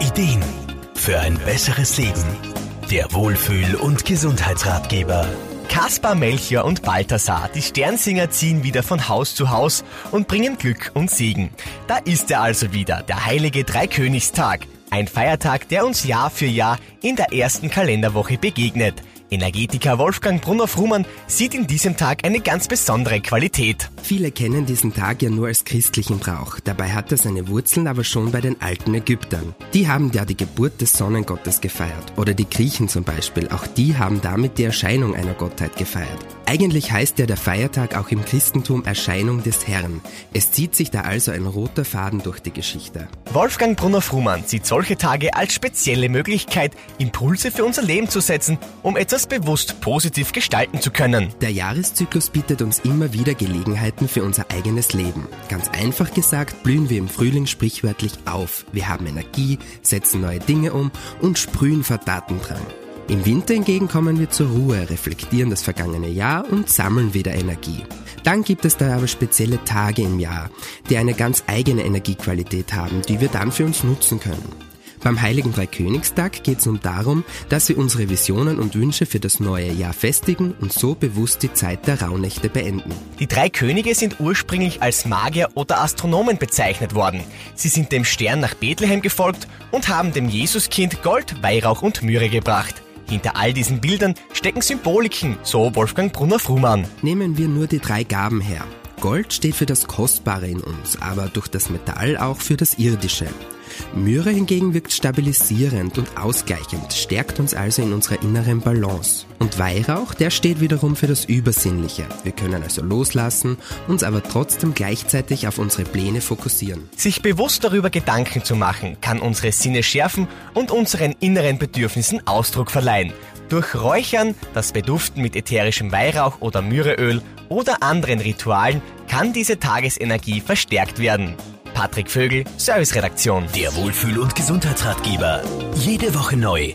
Ideen für ein besseres Leben. Der Wohlfühl- und Gesundheitsratgeber. Kaspar, Melchior und Balthasar, die Sternsinger ziehen wieder von Haus zu Haus und bringen Glück und Segen. Da ist er also wieder, der heilige Dreikönigstag. Ein Feiertag, der uns Jahr für Jahr in der ersten Kalenderwoche begegnet. Energetiker Wolfgang Brunner-Frumann sieht in diesem Tag eine ganz besondere Qualität. Viele kennen diesen Tag ja nur als christlichen Brauch. Dabei hat er seine Wurzeln aber schon bei den alten Ägyptern. Die haben ja die Geburt des Sonnengottes gefeiert. Oder die Griechen zum Beispiel. Auch die haben damit die Erscheinung einer Gottheit gefeiert. Eigentlich heißt ja der Feiertag auch im Christentum Erscheinung des Herrn. Es zieht sich da also ein roter Faden durch die Geschichte. Wolfgang Brunner-Frumann sieht solche Tage als spezielle Möglichkeit, Impulse für unser Leben zu setzen, um etwas bewusst positiv gestalten zu können. Der Jahreszyklus bietet uns immer wieder Gelegenheiten für unser eigenes Leben. Ganz einfach gesagt, blühen wir im Frühling sprichwörtlich auf. Wir haben Energie, setzen neue Dinge um und sprühen vor Datendrang. Im Winter hingegen kommen wir zur Ruhe, reflektieren das vergangene Jahr und sammeln wieder Energie. Dann gibt es da aber spezielle Tage im Jahr, die eine ganz eigene Energiequalität haben, die wir dann für uns nutzen können. Beim Heiligen Dreikönigstag geht es nun darum, dass wir unsere Visionen und Wünsche für das neue Jahr festigen und so bewusst die Zeit der Rauhnächte beenden. Die drei Könige sind ursprünglich als Magier oder Astronomen bezeichnet worden. Sie sind dem Stern nach Bethlehem gefolgt und haben dem Jesuskind Gold, Weihrauch und Myrrhe gebracht. Hinter all diesen Bildern stecken Symboliken, so Wolfgang Brunner-Frumann. Nehmen wir nur die drei Gaben her. Gold steht für das Kostbare in uns, aber durch das Metall auch für das Irdische. Myrrhe hingegen wirkt stabilisierend und ausgleichend, stärkt uns also in unserer inneren Balance. Und Weihrauch, der steht wiederum für das Übersinnliche. Wir können also loslassen, uns aber trotzdem gleichzeitig auf unsere Pläne fokussieren. Sich bewusst darüber Gedanken zu machen, kann unsere Sinne schärfen und unseren inneren Bedürfnissen Ausdruck verleihen. Durch Räuchern, das Beduften mit ätherischem Weihrauch oder Myrrheöl oder anderen Ritualen kann diese Tagesenergie verstärkt werden. Patrick Vögel, Serviceredaktion. Der Wohlfühl- und Gesundheitsratgeber. Jede Woche neu